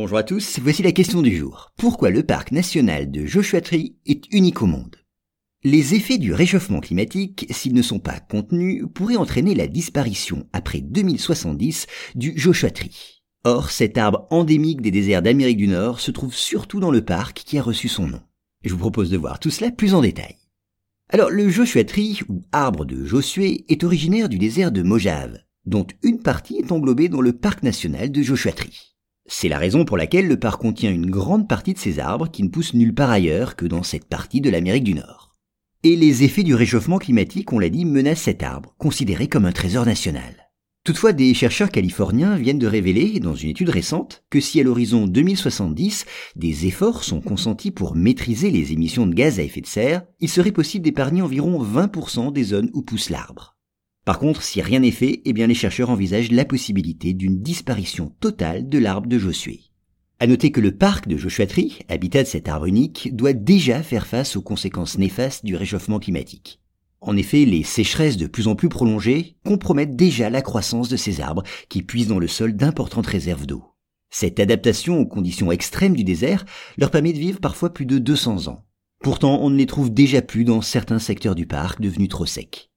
Bonjour à tous, voici la question du jour. Pourquoi le parc national de Joshua Tree est unique au monde? Les effets du réchauffement climatique, s'ils ne sont pas contenus, pourraient entraîner la disparition après 2070 du Joshua Tree. Or, cet arbre endémique des déserts d'Amérique du Nord se trouve surtout dans le parc qui a reçu son nom. Je vous propose de voir tout cela plus en détail. Alors, le Joshua Tree, ou arbre de Josué, est originaire du désert de Mojave, dont une partie est englobée dans le parc national de Joshua Tree. C'est la raison pour laquelle le parc contient une grande partie de ces arbres qui ne poussent nulle part ailleurs que dans cette partie de l'Amérique du Nord. Et les effets du réchauffement climatique, on l'a dit, menacent cet arbre, considéré comme un trésor national. Toutefois, des chercheurs californiens viennent de révéler, dans une étude récente, que si à l'horizon 2070, des efforts sont consentis pour maîtriser les émissions de gaz à effet de serre, il serait possible d'épargner environ 20% des zones où pousse l'arbre. Par contre, si rien n'est fait, eh bien les chercheurs envisagent la possibilité d'une disparition totale de l'arbre de Josué. À noter que le parc de Joshua Tree, habitat de cet arbre unique, doit déjà faire face aux conséquences néfastes du réchauffement climatique. En effet, les sécheresses de plus en plus prolongées compromettent déjà la croissance de ces arbres qui puisent dans le sol d'importantes réserves d'eau. Cette adaptation aux conditions extrêmes du désert leur permet de vivre parfois plus de 200 ans. Pourtant, on ne les trouve déjà plus dans certains secteurs du parc devenus trop secs.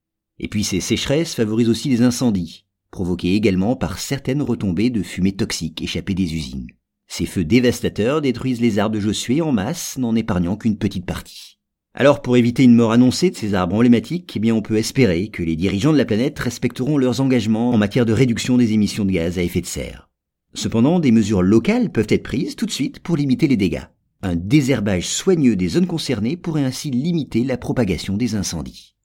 Et puis ces sécheresses favorisent aussi les incendies, provoqués également par certaines retombées de fumée toxiques échappées des usines. Ces feux dévastateurs détruisent les arbres de Josué en masse, n'en épargnant qu'une petite partie. Alors pour éviter une mort annoncée de ces arbres emblématiques, eh bien on peut espérer que les dirigeants de la planète respecteront leurs engagements en matière de réduction des émissions de gaz à effet de serre. Cependant, des mesures locales peuvent être prises tout de suite pour limiter les dégâts. Un désherbage soigneux des zones concernées pourrait ainsi limiter la propagation des incendies.